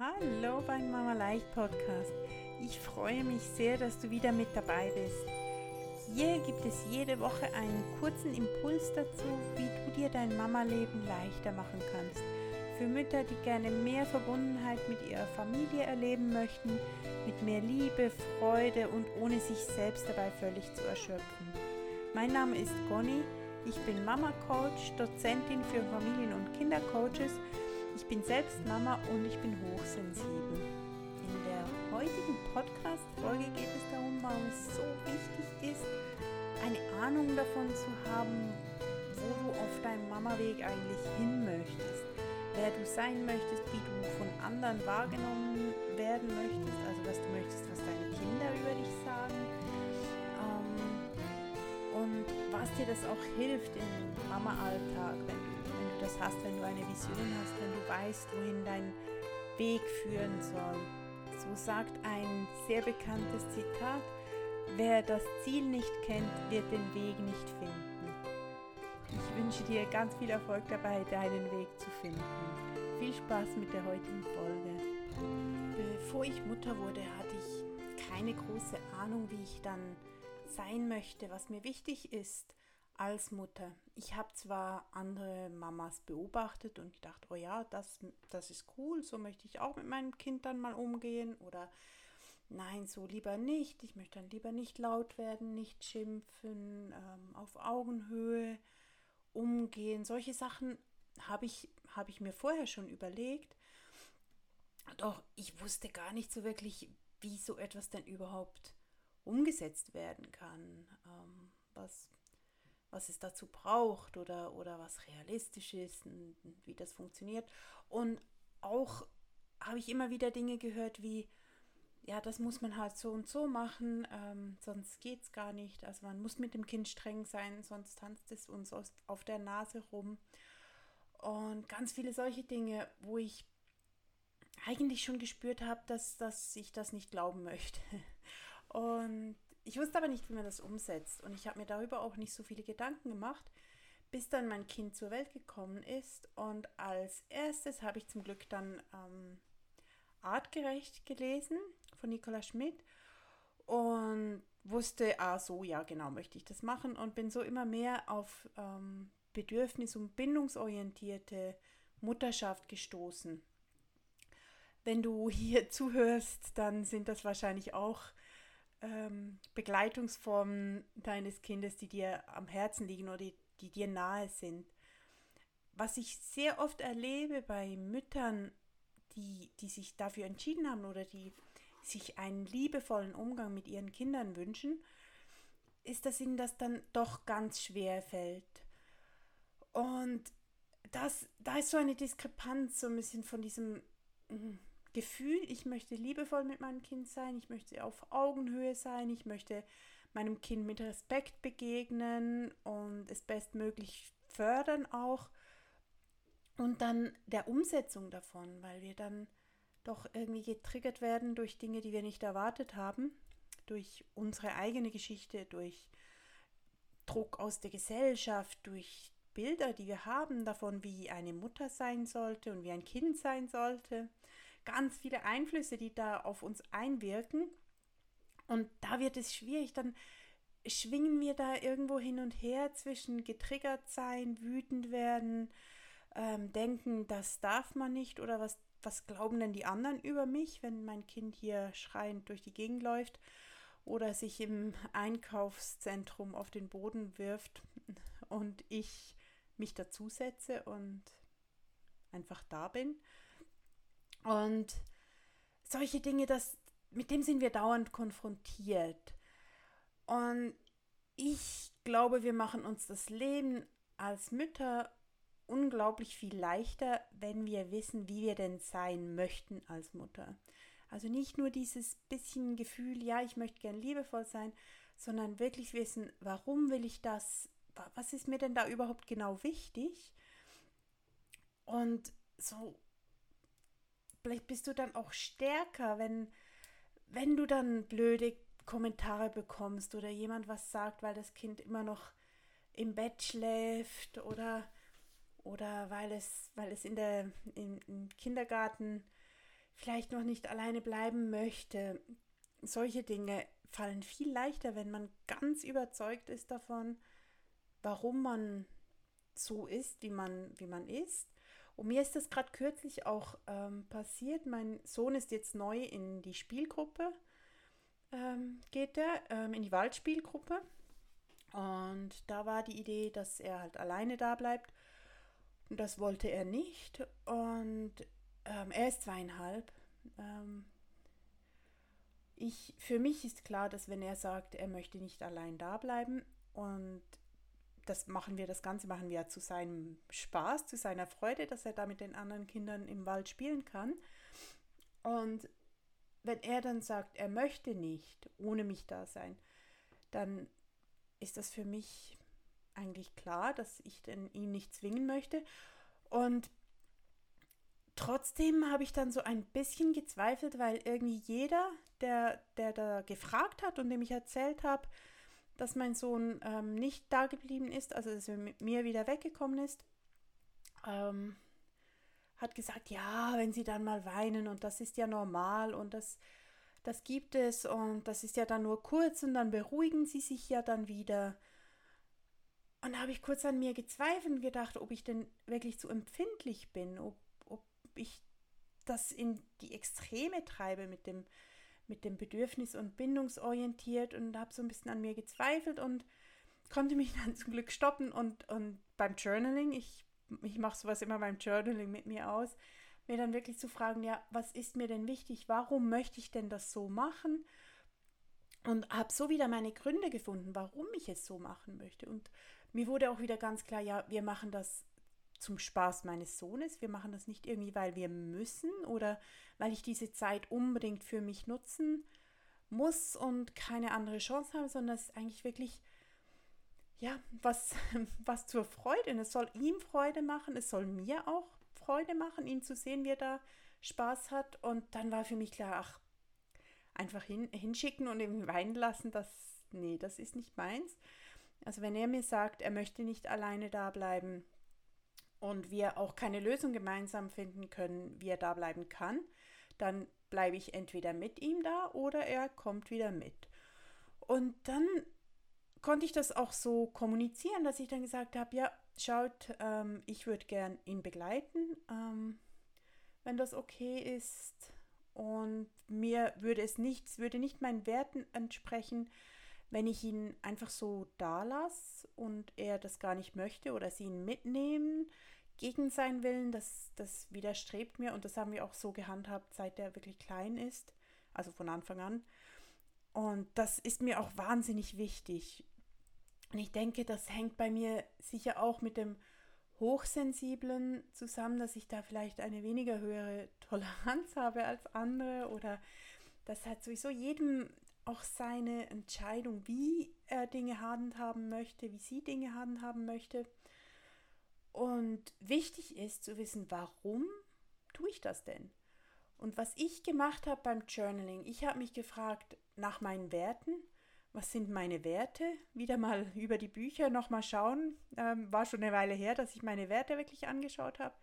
Hallo beim Mama Leicht Podcast. Ich freue mich sehr, dass du wieder mit dabei bist. Hier gibt es jede Woche einen kurzen Impuls dazu, wie du dir dein Mama-Leben leichter machen kannst. Für Mütter, die gerne mehr Verbundenheit mit ihrer Familie erleben möchten, mit mehr Liebe, Freude und ohne sich selbst dabei völlig zu erschöpfen. Mein Name ist Conny. Ich bin Mama-Coach, Dozentin für Familien- und Kindercoaches ich bin selbst Mama und ich bin hochsensibel. In der heutigen Podcast-Folge geht es darum, warum es so wichtig ist, eine Ahnung davon zu haben, wo du auf deinem Mama-Weg eigentlich hin möchtest, wer du sein möchtest, wie du von anderen wahrgenommen werden möchtest, also was du möchtest, was deine Kinder über dich sagen ähm, und was dir das auch hilft im Mama-Alltag, wenn du das hast, wenn du eine Vision hast, wenn du weißt, wohin dein Weg führen soll. So sagt ein sehr bekanntes Zitat, wer das Ziel nicht kennt, wird den Weg nicht finden. Ich wünsche dir ganz viel Erfolg dabei, deinen Weg zu finden. Viel Spaß mit der heutigen Folge. Bevor ich Mutter wurde, hatte ich keine große Ahnung, wie ich dann sein möchte, was mir wichtig ist als Mutter. Ich habe zwar andere Mamas beobachtet und gedacht, oh ja, das, das ist cool, so möchte ich auch mit meinem Kind dann mal umgehen oder nein, so lieber nicht, ich möchte dann lieber nicht laut werden, nicht schimpfen, ähm, auf Augenhöhe umgehen. Solche Sachen habe ich, hab ich mir vorher schon überlegt. Doch ich wusste gar nicht so wirklich, wie so etwas denn überhaupt umgesetzt werden kann. Ähm, was was es dazu braucht oder, oder was realistisch ist und wie das funktioniert. Und auch habe ich immer wieder Dinge gehört wie, ja, das muss man halt so und so machen, ähm, sonst geht es gar nicht. Also man muss mit dem Kind streng sein, sonst tanzt es uns auf der Nase rum. Und ganz viele solche Dinge, wo ich eigentlich schon gespürt habe, dass, dass ich das nicht glauben möchte. Und ich wusste aber nicht, wie man das umsetzt und ich habe mir darüber auch nicht so viele Gedanken gemacht, bis dann mein Kind zur Welt gekommen ist. Und als erstes habe ich zum Glück dann ähm, Artgerecht gelesen von Nicola Schmidt und wusste, ah so, ja genau, möchte ich das machen und bin so immer mehr auf ähm, bedürfnis- und bindungsorientierte Mutterschaft gestoßen. Wenn du hier zuhörst, dann sind das wahrscheinlich auch ähm, Begleitungsformen deines Kindes, die dir am Herzen liegen oder die, die dir nahe sind. Was ich sehr oft erlebe bei Müttern, die, die sich dafür entschieden haben oder die sich einen liebevollen Umgang mit ihren Kindern wünschen, ist, dass ihnen das dann doch ganz schwer fällt. Und das, da ist so eine Diskrepanz, so ein bisschen von diesem mm, Gefühl, ich möchte liebevoll mit meinem Kind sein, ich möchte auf Augenhöhe sein, ich möchte meinem Kind mit Respekt begegnen und es bestmöglich fördern auch. Und dann der Umsetzung davon, weil wir dann doch irgendwie getriggert werden durch Dinge, die wir nicht erwartet haben, durch unsere eigene Geschichte, durch Druck aus der Gesellschaft, durch Bilder, die wir haben davon, wie eine Mutter sein sollte und wie ein Kind sein sollte ganz viele Einflüsse, die da auf uns einwirken. Und da wird es schwierig, dann schwingen wir da irgendwo hin und her zwischen getriggert sein, wütend werden, ähm, denken, das darf man nicht oder was, was glauben denn die anderen über mich, wenn mein Kind hier schreiend durch die Gegend läuft oder sich im Einkaufszentrum auf den Boden wirft und ich mich dazusetze und einfach da bin. Und solche Dinge, das, mit dem sind wir dauernd konfrontiert. Und ich glaube, wir machen uns das Leben als Mütter unglaublich viel leichter, wenn wir wissen, wie wir denn sein möchten als Mutter. Also nicht nur dieses bisschen Gefühl, ja, ich möchte gern liebevoll sein, sondern wirklich wissen, warum will ich das? Was ist mir denn da überhaupt genau wichtig? Und so vielleicht bist du dann auch stärker, wenn, wenn du dann blöde Kommentare bekommst oder jemand was sagt, weil das Kind immer noch im Bett schläft oder, oder weil, es, weil es in der, im, im Kindergarten vielleicht noch nicht alleine bleiben möchte. Solche Dinge fallen viel leichter, wenn man ganz überzeugt ist davon, warum man so ist, wie man, wie man ist. Und mir ist das gerade kürzlich auch ähm, passiert. Mein Sohn ist jetzt neu in die Spielgruppe, ähm, geht er, ähm, in die Waldspielgruppe. Und da war die Idee, dass er halt alleine da bleibt. Und das wollte er nicht. Und ähm, er ist zweieinhalb. Ähm, ich, für mich ist klar, dass wenn er sagt, er möchte nicht allein da bleiben und das machen wir, das Ganze machen wir zu seinem Spaß, zu seiner Freude, dass er da mit den anderen Kindern im Wald spielen kann. Und wenn er dann sagt, er möchte nicht ohne mich da sein, dann ist das für mich eigentlich klar, dass ich denn ihn nicht zwingen möchte. Und trotzdem habe ich dann so ein bisschen gezweifelt, weil irgendwie jeder, der, der da gefragt hat und dem ich erzählt habe, dass mein Sohn ähm, nicht da geblieben ist, also dass er mit mir wieder weggekommen ist, ähm, hat gesagt, ja, wenn sie dann mal weinen und das ist ja normal und das, das gibt es und das ist ja dann nur kurz und dann beruhigen sie sich ja dann wieder. Und da habe ich kurz an mir gezweifelt und gedacht, ob ich denn wirklich zu empfindlich bin, ob, ob ich das in die Extreme treibe mit dem, mit dem Bedürfnis- und bindungsorientiert und habe so ein bisschen an mir gezweifelt und konnte mich dann zum Glück stoppen und, und beim Journaling, ich, ich mache sowas immer beim Journaling mit mir aus, mir dann wirklich zu fragen, ja, was ist mir denn wichtig, warum möchte ich denn das so machen? Und habe so wieder meine Gründe gefunden, warum ich es so machen möchte. Und mir wurde auch wieder ganz klar, ja, wir machen das zum Spaß meines Sohnes. Wir machen das nicht irgendwie, weil wir müssen oder weil ich diese Zeit unbedingt für mich nutzen muss und keine andere Chance habe, sondern es ist eigentlich wirklich ja, was, was zur Freude. Und es soll ihm Freude machen, es soll mir auch Freude machen, ihn zu sehen, wie er da Spaß hat. Und dann war für mich klar, ach, einfach hin, hinschicken und ihn weinen lassen, das, nee, das ist nicht meins. Also wenn er mir sagt, er möchte nicht alleine da bleiben, und wir auch keine Lösung gemeinsam finden können, wie er da bleiben kann, dann bleibe ich entweder mit ihm da oder er kommt wieder mit. Und dann konnte ich das auch so kommunizieren, dass ich dann gesagt habe, ja, schaut, ähm, ich würde gern ihn begleiten, ähm, wenn das okay ist. Und mir würde es nichts, würde nicht meinen Werten entsprechen, wenn ich ihn einfach so da lasse und er das gar nicht möchte oder sie ihn mitnehmen gegen seinen Willen, das, das widerstrebt mir und das haben wir auch so gehandhabt, seit er wirklich klein ist, also von Anfang an. Und das ist mir auch wahnsinnig wichtig. Und ich denke, das hängt bei mir sicher auch mit dem Hochsensiblen zusammen, dass ich da vielleicht eine weniger höhere Toleranz habe als andere oder dass halt sowieso jedem auch seine Entscheidung, wie er Dinge handhaben möchte, wie sie Dinge handhaben möchte. Und wichtig ist zu wissen, warum tue ich das denn? Und was ich gemacht habe beim Journaling, ich habe mich gefragt nach meinen Werten. Was sind meine Werte? Wieder mal über die Bücher nochmal schauen. Ähm, war schon eine Weile her, dass ich meine Werte wirklich angeschaut habe.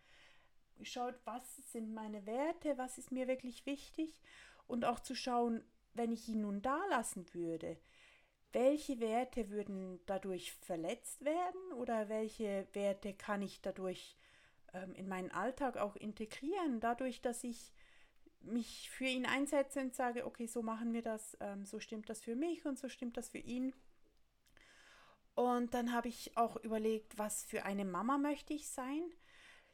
Geschaut, was sind meine Werte, was ist mir wirklich wichtig und auch zu schauen, wenn ich ihn nun da lassen würde, welche Werte würden dadurch verletzt werden oder welche Werte kann ich dadurch ähm, in meinen Alltag auch integrieren, dadurch, dass ich mich für ihn einsetze und sage, okay, so machen wir das, ähm, so stimmt das für mich und so stimmt das für ihn. Und dann habe ich auch überlegt, was für eine Mama möchte ich sein.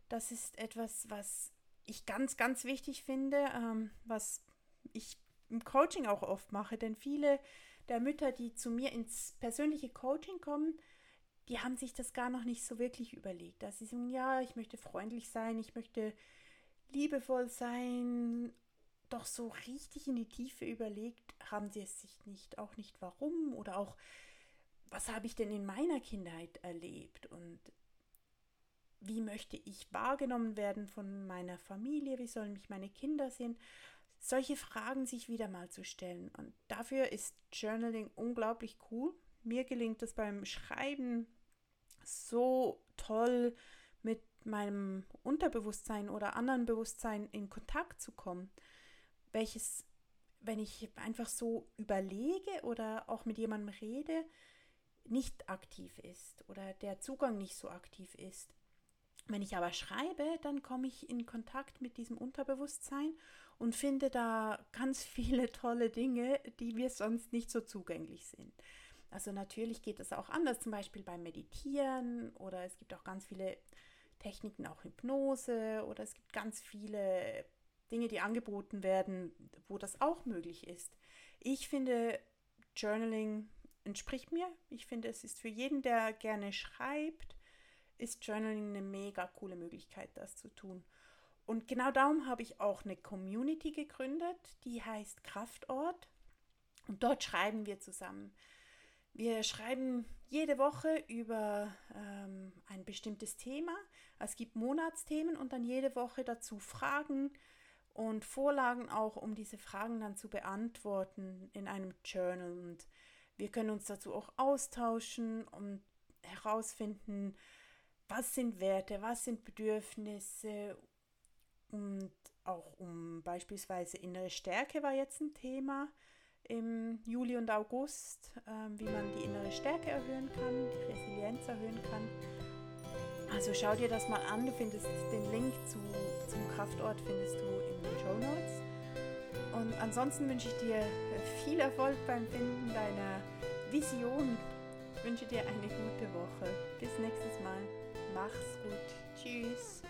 Das ist etwas, was ich ganz, ganz wichtig finde, ähm, was ich im Coaching auch oft mache, denn viele der Mütter, die zu mir ins persönliche Coaching kommen, die haben sich das gar noch nicht so wirklich überlegt. Dass sie sagen, ja, ich möchte freundlich sein, ich möchte liebevoll sein. Doch so richtig in die Tiefe überlegt haben sie es sich nicht. Auch nicht warum oder auch, was habe ich denn in meiner Kindheit erlebt und wie möchte ich wahrgenommen werden von meiner Familie, wie sollen mich meine Kinder sehen solche Fragen sich wieder mal zu stellen. Und dafür ist Journaling unglaublich cool. Mir gelingt es beim Schreiben so toll mit meinem Unterbewusstsein oder anderen Bewusstsein in Kontakt zu kommen, welches, wenn ich einfach so überlege oder auch mit jemandem rede, nicht aktiv ist oder der Zugang nicht so aktiv ist. Wenn ich aber schreibe, dann komme ich in Kontakt mit diesem Unterbewusstsein und finde da ganz viele tolle Dinge, die mir sonst nicht so zugänglich sind. Also natürlich geht es auch anders, zum Beispiel beim Meditieren oder es gibt auch ganz viele Techniken, auch Hypnose oder es gibt ganz viele Dinge, die angeboten werden, wo das auch möglich ist. Ich finde, Journaling entspricht mir. Ich finde, es ist für jeden, der gerne schreibt, ist Journaling eine mega coole Möglichkeit, das zu tun. Und genau darum habe ich auch eine Community gegründet, die heißt Kraftort. Und dort schreiben wir zusammen. Wir schreiben jede Woche über ähm, ein bestimmtes Thema. Es gibt Monatsthemen und dann jede Woche dazu Fragen und Vorlagen auch, um diese Fragen dann zu beantworten in einem Journal. Und wir können uns dazu auch austauschen und herausfinden, was sind Werte, was sind Bedürfnisse und auch um beispielsweise innere Stärke war jetzt ein Thema im Juli und August, äh, wie man die innere Stärke erhöhen kann, die Resilienz erhöhen kann. Also schau dir das mal an, du findest den Link zu, zum Kraftort findest du in den Show Notes. Und ansonsten wünsche ich dir viel Erfolg beim Finden deiner Vision. Ich wünsche dir eine gute Woche. Bis nächstes Mal. Mach's gut. Tschüss.